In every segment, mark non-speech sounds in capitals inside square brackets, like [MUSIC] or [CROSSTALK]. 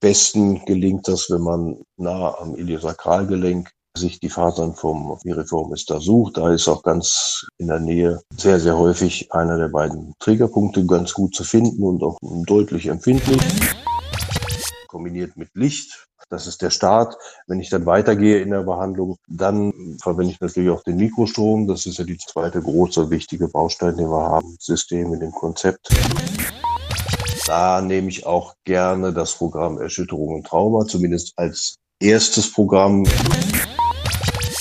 besten gelingt das, wenn man nah am Iliosakralgelenk sich die Fasern vom Piriformis da sucht. Da ist auch ganz in der Nähe sehr, sehr häufig einer der beiden Trägerpunkte ganz gut zu finden und auch deutlich empfindlich. Kombiniert mit Licht. Das ist der Start. Wenn ich dann weitergehe in der Behandlung, dann verwende ich natürlich auch den Mikrostrom. Das ist ja die zweite große, wichtige Baustein, den wir haben, System in dem Konzept. Da nehme ich auch gerne das Programm Erschütterung und Trauma, zumindest als erstes Programm.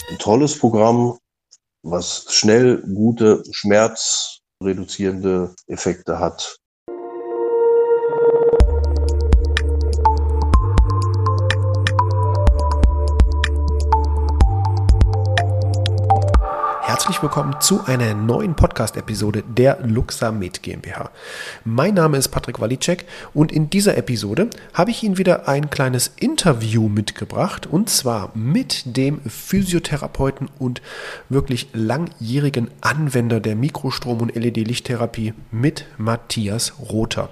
Ein tolles Programm, was schnell gute, schmerzreduzierende Effekte hat. Herzlich willkommen zu einer neuen Podcast-Episode der Luxamed GmbH. Mein Name ist Patrick Walicek und in dieser Episode habe ich Ihnen wieder ein kleines Interview mitgebracht und zwar mit dem Physiotherapeuten und wirklich langjährigen Anwender der Mikrostrom- und LED-Lichttherapie mit Matthias Rother.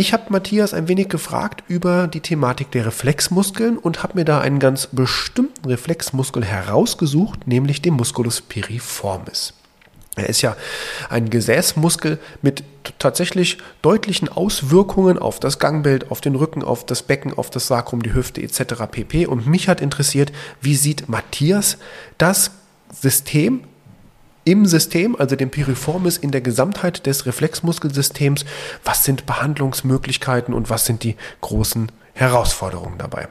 Ich habe Matthias ein wenig gefragt über die Thematik der Reflexmuskeln und habe mir da einen ganz bestimmten Reflexmuskel herausgesucht, nämlich den Musculus piriformis. Er ist ja ein Gesäßmuskel mit tatsächlich deutlichen Auswirkungen auf das Gangbild, auf den Rücken, auf das Becken, auf das Sakrum, die Hüfte etc. pp. Und mich hat interessiert, wie sieht Matthias das System im System, also dem Piriformis in der Gesamtheit des Reflexmuskelsystems, was sind Behandlungsmöglichkeiten und was sind die großen Herausforderungen dabei.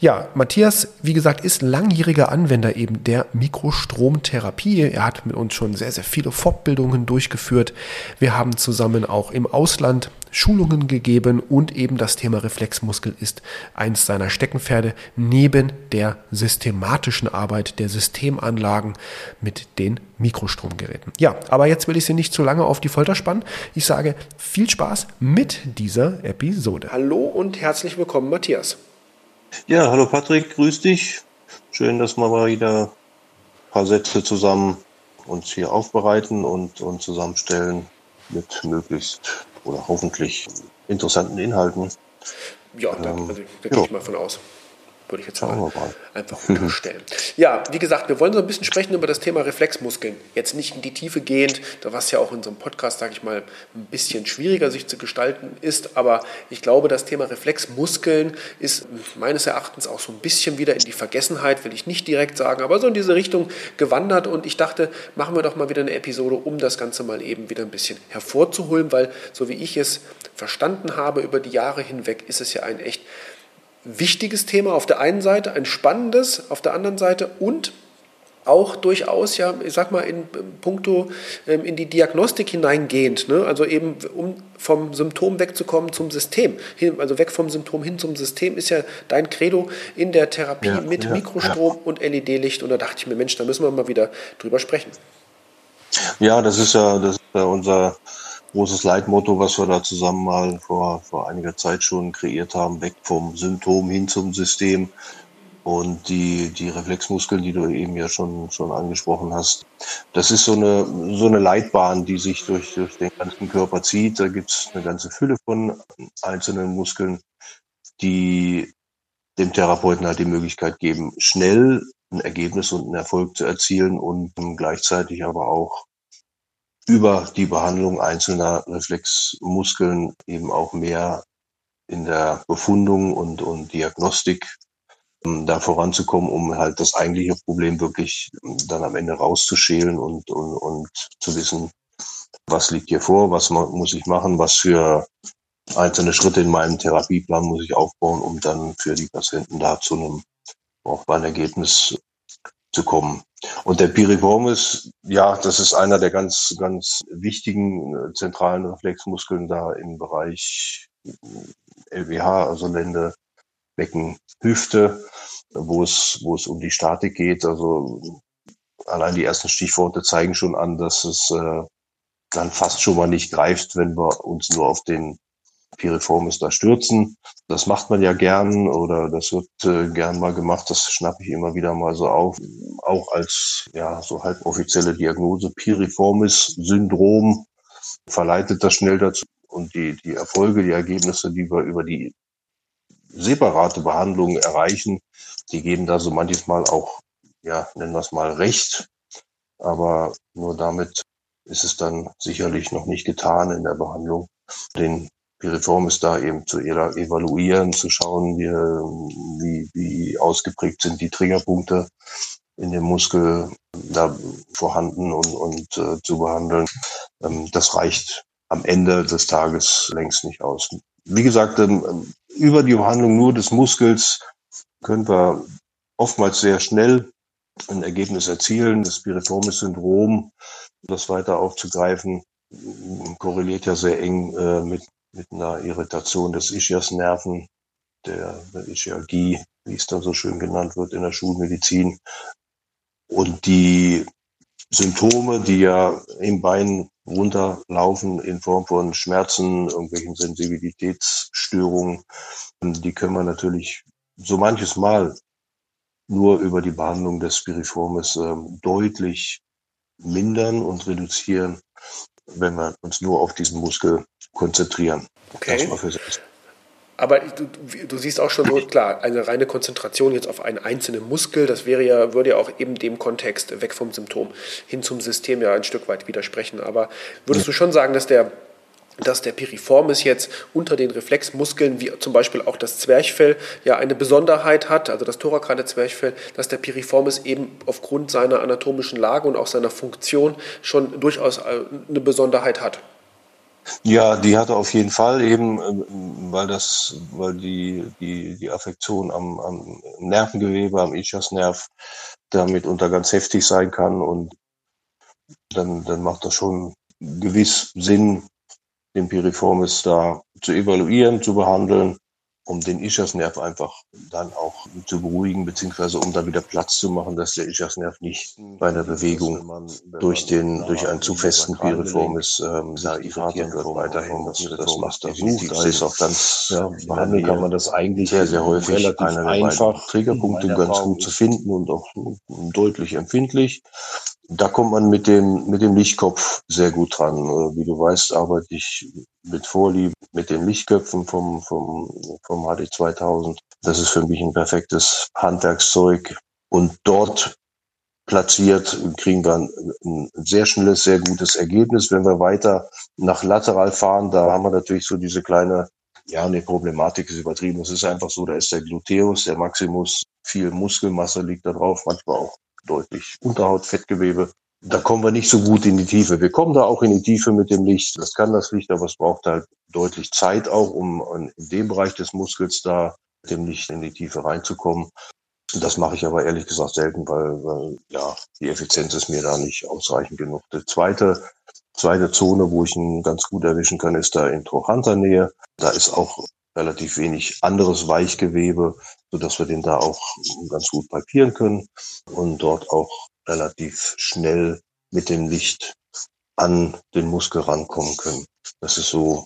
Ja, Matthias, wie gesagt, ist langjähriger Anwender eben der Mikrostromtherapie. Er hat mit uns schon sehr, sehr viele Fortbildungen durchgeführt. Wir haben zusammen auch im Ausland Schulungen gegeben und eben das Thema Reflexmuskel ist eins seiner Steckenpferde neben der systematischen Arbeit der Systemanlagen mit den Mikrostromgeräten. Ja, aber jetzt will ich Sie nicht zu lange auf die Folter spannen. Ich sage viel Spaß mit dieser Episode. Hallo und herzlich willkommen, Matthias. Ja, hallo Patrick, grüß dich. Schön, dass wir mal wieder ein paar Sätze zusammen uns hier aufbereiten und, und zusammenstellen mit möglichst oder hoffentlich interessanten Inhalten. Ja, da, ähm, also, da gehe ich mal von aus würde ich jetzt mal, mal. einfach unterstellen. [LAUGHS] ja, wie gesagt, wir wollen so ein bisschen sprechen über das Thema Reflexmuskeln. Jetzt nicht in die Tiefe gehend, da was ja auch in so einem Podcast, sage ich mal, ein bisschen schwieriger sich zu gestalten ist, aber ich glaube, das Thema Reflexmuskeln ist meines Erachtens auch so ein bisschen wieder in die Vergessenheit, will ich nicht direkt sagen, aber so in diese Richtung gewandert und ich dachte, machen wir doch mal wieder eine Episode, um das Ganze mal eben wieder ein bisschen hervorzuholen, weil so wie ich es verstanden habe über die Jahre hinweg, ist es ja ein echt wichtiges Thema auf der einen Seite, ein spannendes auf der anderen Seite und auch durchaus, ja, ich sag mal, in puncto ähm, in die Diagnostik hineingehend, ne? also eben um vom Symptom wegzukommen zum System, hin, also weg vom Symptom hin zum System, ist ja dein Credo in der Therapie ja, mit ja, Mikrostrom ja. und LED-Licht. Und da dachte ich mir, Mensch, da müssen wir mal wieder drüber sprechen. Ja, das ist ja, das ist ja unser großes Leitmotto, was wir da zusammen mal vor, vor einiger Zeit schon kreiert haben, weg vom Symptom hin zum System. Und die, die Reflexmuskeln, die du eben ja schon, schon angesprochen hast, das ist so eine, so eine Leitbahn, die sich durch, durch den ganzen Körper zieht. Da gibt es eine ganze Fülle von einzelnen Muskeln, die dem Therapeuten halt die Möglichkeit geben, schnell ein Ergebnis und einen Erfolg zu erzielen und gleichzeitig aber auch über die Behandlung einzelner Reflexmuskeln eben auch mehr in der Befundung und, und Diagnostik um da voranzukommen, um halt das eigentliche Problem wirklich dann am Ende rauszuschälen und, und, und zu wissen, was liegt hier vor, was muss ich machen, was für einzelne Schritte in meinem Therapieplan muss ich aufbauen, um dann für die Patienten da zu einem brauchbaren Ergebnis zu kommen. Und der Piriformis, ja, das ist einer der ganz, ganz wichtigen äh, zentralen Reflexmuskeln da im Bereich LWH, also Lände, Becken, Hüfte, wo es, wo es um die Statik geht. Also allein die ersten Stichworte zeigen schon an, dass es äh, dann fast schon mal nicht greift, wenn wir uns nur auf den Piriformis da stürzen. Das macht man ja gern oder das wird äh, gern mal gemacht. Das schnappe ich immer wieder mal so auf. Auch als ja so halboffizielle Diagnose Piriformis-Syndrom verleitet das schnell dazu. Und die, die Erfolge, die Ergebnisse, die wir über die separate Behandlungen erreichen. Die geben da so manches Mal auch, ja, nennen wir es mal Recht. Aber nur damit ist es dann sicherlich noch nicht getan in der Behandlung. Den Piriformis da eben zu evaluieren, zu schauen, wie, wie, wie ausgeprägt sind die Triggerpunkte in dem Muskel da vorhanden und, und äh, zu behandeln. Ähm, das reicht am Ende des Tages längst nicht aus. Wie gesagt, ähm, über die Behandlung nur des Muskels können wir oftmals sehr schnell ein Ergebnis erzielen. Das Piriformis-Syndrom, das weiter aufzugreifen, korreliert ja sehr eng äh, mit, mit einer Irritation des Ischiasnerven, der, Ischialgie, wie es dann so schön genannt wird in der Schulmedizin. Und die Symptome, die ja im Bein runterlaufen in Form von Schmerzen, irgendwelchen Sensibilitätsstörungen, die können wir natürlich so manches Mal nur über die Behandlung des Spiriformis ähm, deutlich mindern und reduzieren, wenn wir uns nur auf diesen Muskel konzentrieren. Okay. Aber du, du, siehst auch schon so, [CLEARS THROAT] klar, eine reine Konzentration jetzt auf einen einzelnen Muskel, das wäre ja, würde ja auch eben dem Kontext weg vom Symptom hin zum System ja ein Stück weit widersprechen. Aber würdest du schon sagen, dass der, dass der Piriformis jetzt unter den Reflexmuskeln, wie zum Beispiel auch das Zwerchfell, ja eine Besonderheit hat, also das thorakrale Zwerchfell, dass der Piriformis eben aufgrund seiner anatomischen Lage und auch seiner Funktion schon durchaus äh, eine Besonderheit hat? Ja, die hatte auf jeden Fall eben, ähm, weil das, weil die, die, die Affektion am, am Nervengewebe, am Ischiasnerv damit unter ganz heftig sein kann und dann, dann macht das schon gewiss Sinn, den Piriformis da zu evaluieren, zu behandeln um den Ischiasnerv einfach dann auch zu beruhigen, beziehungsweise um da wieder Platz zu machen, dass der Ischiasnerv nicht bei einer Bewegung durch den, durch einen zu festen Piriformis ähm, da irritiert wird weiterhin. Das, das macht da sucht. Da ist auch ganz, ja, behandeln kann man das eigentlich sehr, sehr häufig relativ einfach, Triggerpunkte ganz gut zu finden und auch deutlich empfindlich. Da kommt man mit dem, mit dem Lichtkopf sehr gut dran. Äh, wie du weißt, arbeite ich mit Vorliebe mit den Lichtköpfen vom, vom, vom HD 2000. Das ist für mich ein perfektes Handwerkszeug. Und dort platziert kriegen wir ein, sehr schnelles, sehr gutes Ergebnis. Wenn wir weiter nach lateral fahren, da haben wir natürlich so diese kleine, ja, eine Problematik ist übertrieben. Es ist einfach so, da ist der Gluteus, der Maximus, viel Muskelmasse liegt da drauf, manchmal auch deutlich Unterhautfettgewebe. Da kommen wir nicht so gut in die Tiefe. Wir kommen da auch in die Tiefe mit dem Licht. Das kann das Licht, aber es braucht halt deutlich Zeit auch, um in dem Bereich des Muskels da mit dem Licht in die Tiefe reinzukommen. Das mache ich aber ehrlich gesagt selten, weil, weil ja, die Effizienz ist mir da nicht ausreichend genug. Die zweite, zweite Zone, wo ich ihn ganz gut erwischen kann, ist da in Trochanter-Nähe. Da ist auch relativ wenig anderes Weichgewebe, so dass wir den da auch ganz gut palpieren können und dort auch relativ schnell mit dem Licht an den Muskel rankommen können. Das ist so,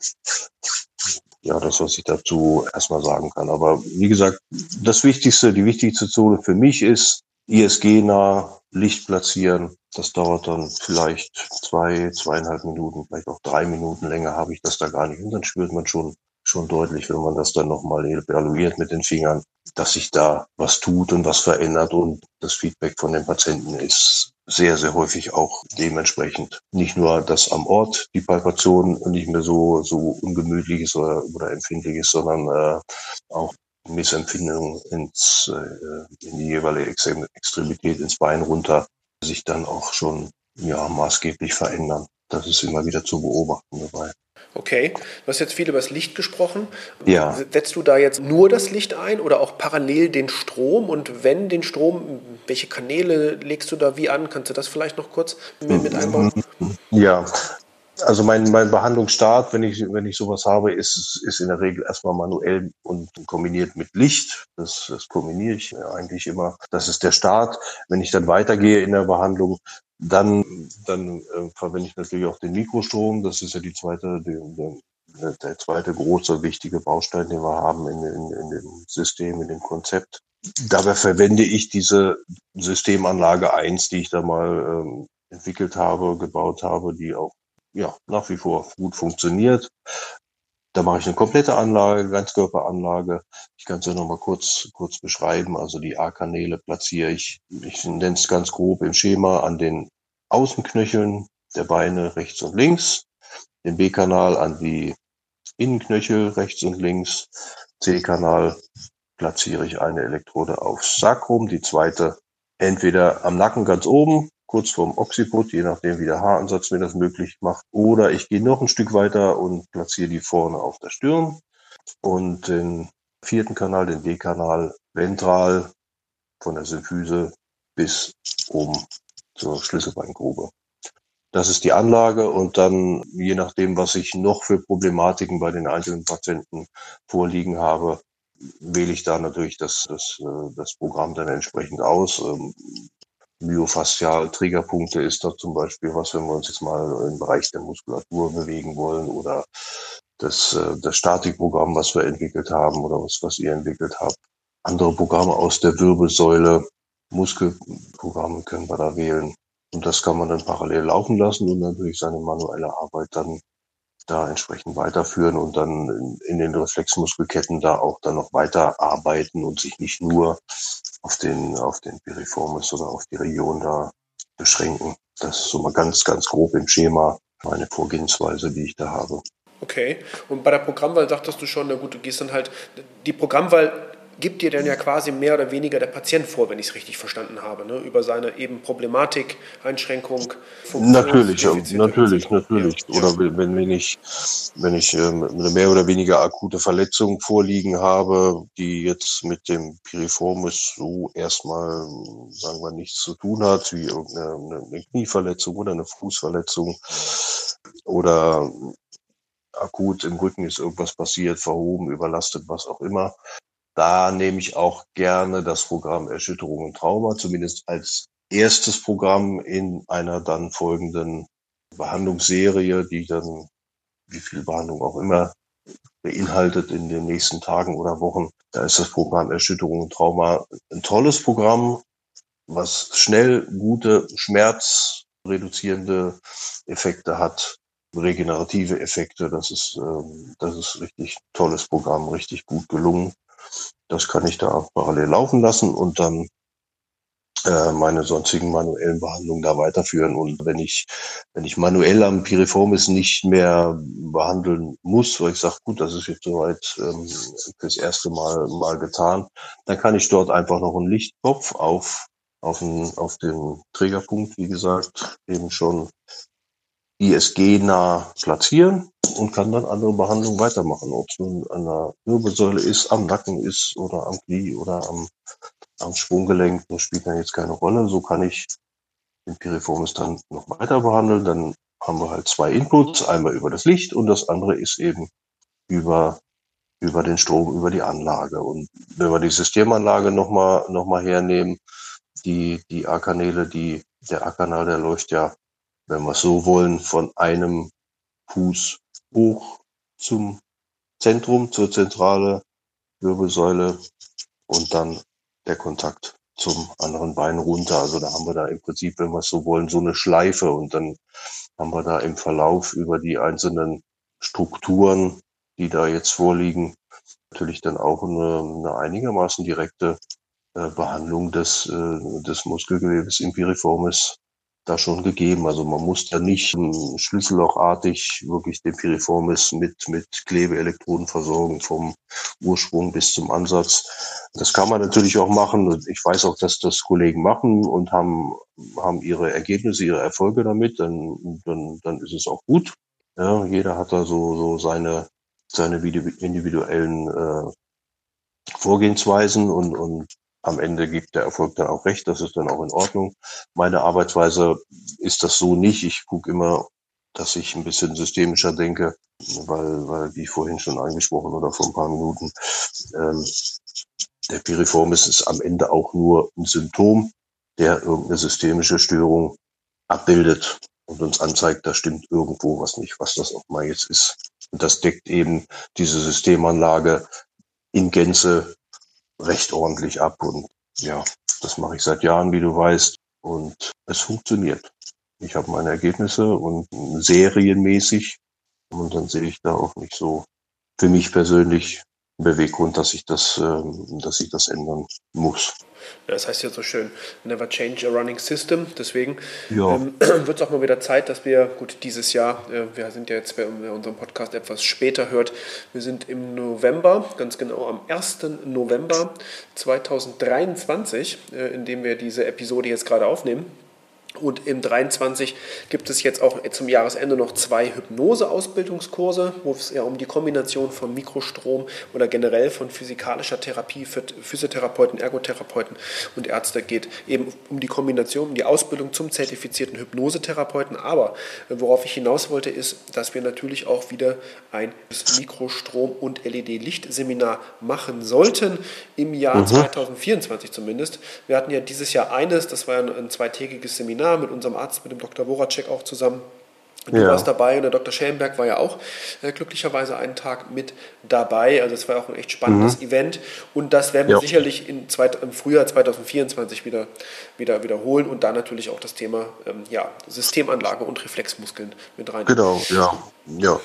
ja, das, was ich dazu erstmal sagen kann. Aber wie gesagt, das Wichtigste, die wichtigste Zone für mich ist ISG-nah Licht platzieren. Das dauert dann vielleicht zwei, zweieinhalb Minuten, vielleicht auch drei Minuten länger habe ich das da gar nicht. Und dann spürt man schon schon deutlich, wenn man das dann nochmal evaluiert mit den Fingern, dass sich da was tut und was verändert und das Feedback von den Patienten ist sehr, sehr häufig auch dementsprechend. Nicht nur, dass am Ort die Palpation nicht mehr so, so ungemütlich ist oder, oder empfindlich ist, sondern äh, auch Missempfindung ins, äh, in die jeweilige Extremität, ins Bein runter, sich dann auch schon ja, maßgeblich verändern. Das ist immer wieder zu beobachten dabei. Okay, du hast jetzt viel über das Licht gesprochen. Ja. Setzt du da jetzt nur das Licht ein oder auch parallel den Strom? Und wenn den Strom, welche Kanäle legst du da wie an? Kannst du das vielleicht noch kurz mit einbauen? Ja, also mein, mein Behandlungsstart, wenn ich, wenn ich sowas habe, ist, ist in der Regel erstmal manuell und kombiniert mit Licht. Das, das kombiniere ich eigentlich immer. Das ist der Start. Wenn ich dann weitergehe in der Behandlung, dann, dann äh, verwende ich natürlich auch den Mikrostrom. Das ist ja die zweite, die, der, der zweite große wichtige Baustein, den wir haben in, in, in dem System, in dem Konzept. Dabei verwende ich diese Systemanlage 1, die ich da mal ähm, entwickelt habe, gebaut habe, die auch ja, nach wie vor gut funktioniert. Da mache ich eine komplette Anlage, Ganzkörperanlage. Ich kann es ja nochmal kurz, kurz beschreiben. Also die A-Kanäle platziere ich, ich nenne es ganz grob im Schema, an den Außenknöcheln der Beine rechts und links. Den B-Kanal an die Innenknöchel rechts und links. C-Kanal platziere ich eine Elektrode aufs Sacrum, die zweite entweder am Nacken ganz oben, kurz vorm Occiput, je nachdem wie der Haaransatz mir das möglich macht, oder ich gehe noch ein Stück weiter und platziere die vorne auf der Stirn und den vierten Kanal, den D-Kanal, ventral von der Symphyse bis oben zur Schlüsselbeingrube. Das ist die Anlage und dann, je nachdem, was ich noch für Problematiken bei den einzelnen Patienten vorliegen habe, wähle ich da natürlich das, das, äh, das Programm dann entsprechend aus. Ähm, Myofaszial-Triggerpunkte ist da zum Beispiel was, wenn wir uns jetzt mal im Bereich der Muskulatur bewegen wollen oder das, äh, das Statikprogramm, was wir entwickelt haben oder was, was ihr entwickelt habt. Andere Programme aus der Wirbelsäule, Muskelprogramme können wir da wählen. Und das kann man dann parallel laufen lassen und natürlich seine manuelle Arbeit dann da entsprechend weiterführen und dann in, in den Reflexmuskelketten da auch dann noch weiter arbeiten und sich nicht nur auf den, auf den Piriformis oder auf die Region da beschränken. Das ist so mal ganz, ganz grob im Schema meine Vorgehensweise, die ich da habe. Okay. Und bei der Programmwahl sagtest du schon, na gut, du gehst dann halt, die Programmwahl gibt dir dann ja quasi mehr oder weniger der Patient vor, wenn ich es richtig verstanden habe, ne? über seine eben Problematik, Einschränkung. Natürlich, natürlich, natürlich. Ja. Oder wenn, wenn ich, wenn ich ähm, eine mehr oder weniger akute Verletzung vorliegen habe, die jetzt mit dem Piriformis so erstmal, sagen wir, nichts zu tun hat, wie irgendeine eine Knieverletzung oder eine Fußverletzung oder akut im Rücken ist irgendwas passiert, verhoben, überlastet, was auch immer, da nehme ich auch gerne das Programm Erschütterung und Trauma, zumindest als erstes Programm in einer dann folgenden Behandlungsserie, die dann, wie viel Behandlung auch immer, beinhaltet in den nächsten Tagen oder Wochen. Da ist das Programm Erschütterung und Trauma ein tolles Programm, was schnell gute, schmerzreduzierende Effekte hat, regenerative Effekte. Das ist, ähm, das ist richtig tolles Programm, richtig gut gelungen. Das kann ich da parallel laufen lassen und dann äh, meine sonstigen manuellen Behandlungen da weiterführen. Und wenn ich, wenn ich manuell am Piriformis nicht mehr behandeln muss, weil ich sage, gut, das ist jetzt soweit ähm, fürs erste Mal mal getan, dann kann ich dort einfach noch einen Lichtkopf auf, auf, den, auf den Trägerpunkt, wie gesagt, eben schon ISG-nah platzieren und kann dann andere Behandlungen weitermachen, ob es nun an der Wirbelsäule ist, am Nacken ist oder am Knie oder am, am Schwunggelenk. Das spielt dann jetzt keine Rolle. So kann ich den Piriformis dann noch weiter behandeln. Dann haben wir halt zwei Inputs, einmal über das Licht und das andere ist eben über, über den Strom, über die Anlage. Und wenn wir die Systemanlage nochmal noch mal hernehmen, die, die A-Kanäle, die, der A-Kanal, der läuft ja, wenn wir es so wollen, von einem Fuß hoch zum Zentrum, zur zentrale Wirbelsäule und dann der Kontakt zum anderen Bein runter. Also da haben wir da im Prinzip, wenn wir es so wollen, so eine Schleife und dann haben wir da im Verlauf über die einzelnen Strukturen, die da jetzt vorliegen, natürlich dann auch eine, eine einigermaßen direkte äh, Behandlung des, äh, des Muskelgewebes im Piriformis da schon gegeben. Also man muss da nicht schlüssellochartig wirklich den Piriformis mit, mit Klebeelektroden versorgen vom Ursprung bis zum Ansatz. Das kann man natürlich auch machen. Ich weiß auch, dass das Kollegen machen und haben, haben ihre Ergebnisse, ihre Erfolge damit. Dann, dann, dann ist es auch gut. Ja, jeder hat da so, so seine, seine individuellen äh, Vorgehensweisen und, und am Ende gibt der Erfolg dann auch recht, das ist dann auch in Ordnung. Meine Arbeitsweise ist das so nicht. Ich gucke immer, dass ich ein bisschen systemischer denke, weil, weil wie vorhin schon angesprochen oder vor ein paar Minuten, ähm, der Piriformis ist am Ende auch nur ein Symptom, der irgendeine systemische Störung abbildet und uns anzeigt, da stimmt irgendwo was nicht, was das auch mal jetzt ist. Und das deckt eben diese Systemanlage in Gänze recht ordentlich ab. Und ja, das mache ich seit Jahren, wie du weißt. Und es funktioniert. Ich habe meine Ergebnisse und serienmäßig. Und dann sehe ich da auch nicht so für mich persönlich Beweggrund, dass ich das, ähm, dass ich das ändern muss. Das heißt ja so schön, never change a running system. Deswegen ja. ähm, [CLEARS THROAT] wird es auch mal wieder Zeit, dass wir, gut, dieses Jahr, äh, wir sind ja jetzt, wer unseren Podcast etwas später hört, wir sind im November, ganz genau am 1. November 2023, äh, in dem wir diese Episode jetzt gerade aufnehmen. Und im 23 gibt es jetzt auch zum Jahresende noch zwei Hypnose-Ausbildungskurse, wo es ja um die Kombination von Mikrostrom oder generell von physikalischer Therapie für Physiotherapeuten, Ergotherapeuten und Ärzte geht. Eben um die Kombination, um die Ausbildung zum zertifizierten Hypnosetherapeuten. Aber äh, worauf ich hinaus wollte, ist, dass wir natürlich auch wieder ein Mikrostrom- und LED-Lichtseminar machen sollten im Jahr mhm. 2024 zumindest. Wir hatten ja dieses Jahr eines, das war ein, ein zweitägiges Seminar Seminar mit unserem Arzt, mit dem Dr. Voracek auch zusammen. Du ja. warst dabei und der Dr. Schellenberg war ja auch äh, glücklicherweise einen Tag mit dabei. Also es war auch ein echt spannendes mhm. Event und das werden wir ja. sicherlich in zweit, im Frühjahr 2024 wieder, wieder wiederholen und da natürlich auch das Thema ähm, ja, Systemanlage und Reflexmuskeln mit rein. Genau, ja. ja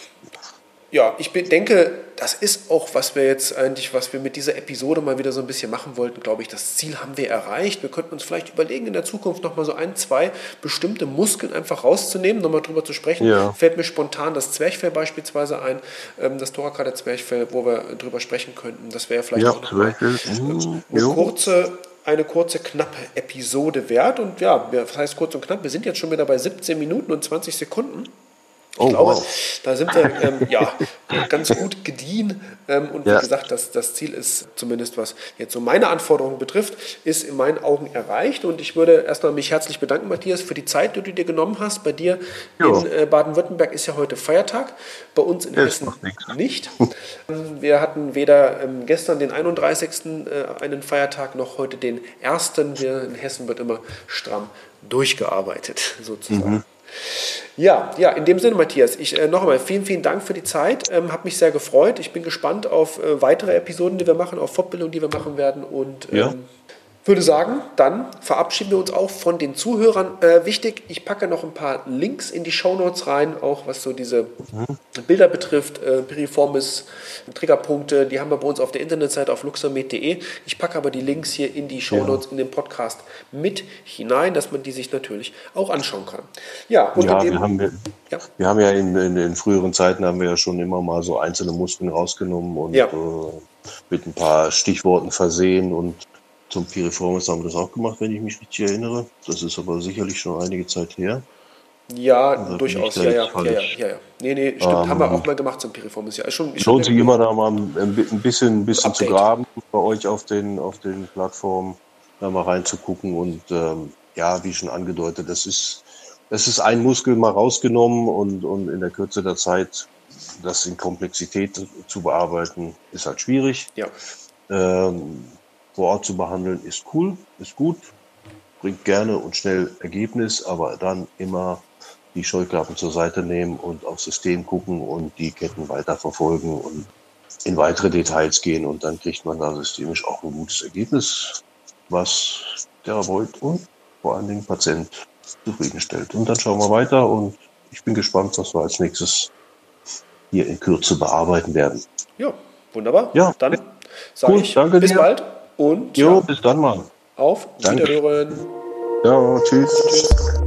ja, ich denke, das ist auch, was wir jetzt eigentlich, was wir mit dieser Episode mal wieder so ein bisschen machen wollten, glaube ich. Das Ziel haben wir erreicht. Wir könnten uns vielleicht überlegen, in der Zukunft nochmal so ein, zwei bestimmte Muskeln einfach rauszunehmen, nochmal drüber zu sprechen. Ja. Fällt mir spontan das Zwerchfell beispielsweise ein, ähm, das Thorakrader Zwerchfell, wo wir drüber sprechen könnten. Das wäre vielleicht ja, auch noch eine, eine kurze eine kurze, knappe Episode wert. Und ja, was heißt kurz und knapp? Wir sind jetzt schon wieder bei 17 Minuten und 20 Sekunden. Ich oh, glaube, wow. da sind wir ähm, ja, ganz gut gediehen. Ähm, und ja. wie gesagt, das, das Ziel ist zumindest, was jetzt so meine Anforderungen betrifft, ist in meinen Augen erreicht. Und ich würde erstmal mich herzlich bedanken, Matthias, für die Zeit, die du dir genommen hast. Bei dir jo. in äh, Baden-Württemberg ist ja heute Feiertag, bei uns in Hessen nicht. Ähm, wir hatten weder ähm, gestern den 31. Äh, einen Feiertag noch heute den 1. Wir in Hessen wird immer stramm durchgearbeitet, [LAUGHS] sozusagen. Mhm. Ja, ja, in dem Sinne, Matthias, ich äh, noch einmal vielen, vielen Dank für die Zeit. Ähm, habe mich sehr gefreut. Ich bin gespannt auf äh, weitere Episoden, die wir machen, auf Fortbildungen, die wir machen werden. Und ähm, ja würde sagen, dann verabschieden wir uns auch von den Zuhörern. Äh, wichtig, ich packe noch ein paar Links in die Shownotes rein, auch was so diese mhm. Bilder betrifft, äh, Piriformis, Triggerpunkte, die haben wir bei uns auf der Internetseite auf luxamed.de. Ich packe aber die Links hier in die Shownotes ja. in den Podcast mit hinein, dass man die sich natürlich auch anschauen kann. Ja, und ja, wir, haben, wir, ja. wir haben ja in, in, in, früheren Zeiten haben wir ja schon immer mal so einzelne Muskeln rausgenommen und ja. äh, mit ein paar Stichworten versehen und zum Piriformis haben wir das auch gemacht, wenn ich mich richtig erinnere. Das ist aber sicherlich schon einige Zeit her. Ja, durchaus. Ja, ja, ja, ja, ja. Nee, nee, stimmt. Ähm, haben wir auch mal gemacht zum Piriformis. Ja, schon, schon lohnt sich immer da mal ein bisschen, ein bisschen zu graben bei euch auf den, auf den Plattformen, da mal reinzugucken. Und ähm, ja, wie schon angedeutet, das ist, das ist ein Muskel mal rausgenommen und, und in der Kürze der Zeit das in Komplexität zu bearbeiten, ist halt schwierig. Ja. Ähm, vor Ort zu behandeln, ist cool, ist gut, bringt gerne und schnell Ergebnis, aber dann immer die Scheuklappen zur Seite nehmen und aufs System gucken und die Ketten weiterverfolgen und in weitere Details gehen und dann kriegt man da systemisch auch ein gutes Ergebnis, was Therapeut und vor allen Dingen Patient zufriedenstellt. Und dann schauen wir weiter und ich bin gespannt, was wir als nächstes hier in Kürze bearbeiten werden. Ja, wunderbar. Ja, dann sage ich danke bis dir. bald. Und jo, ja, bis dann mal. Auf Danke. Wiederhören. Ja, tschüss. tschüss.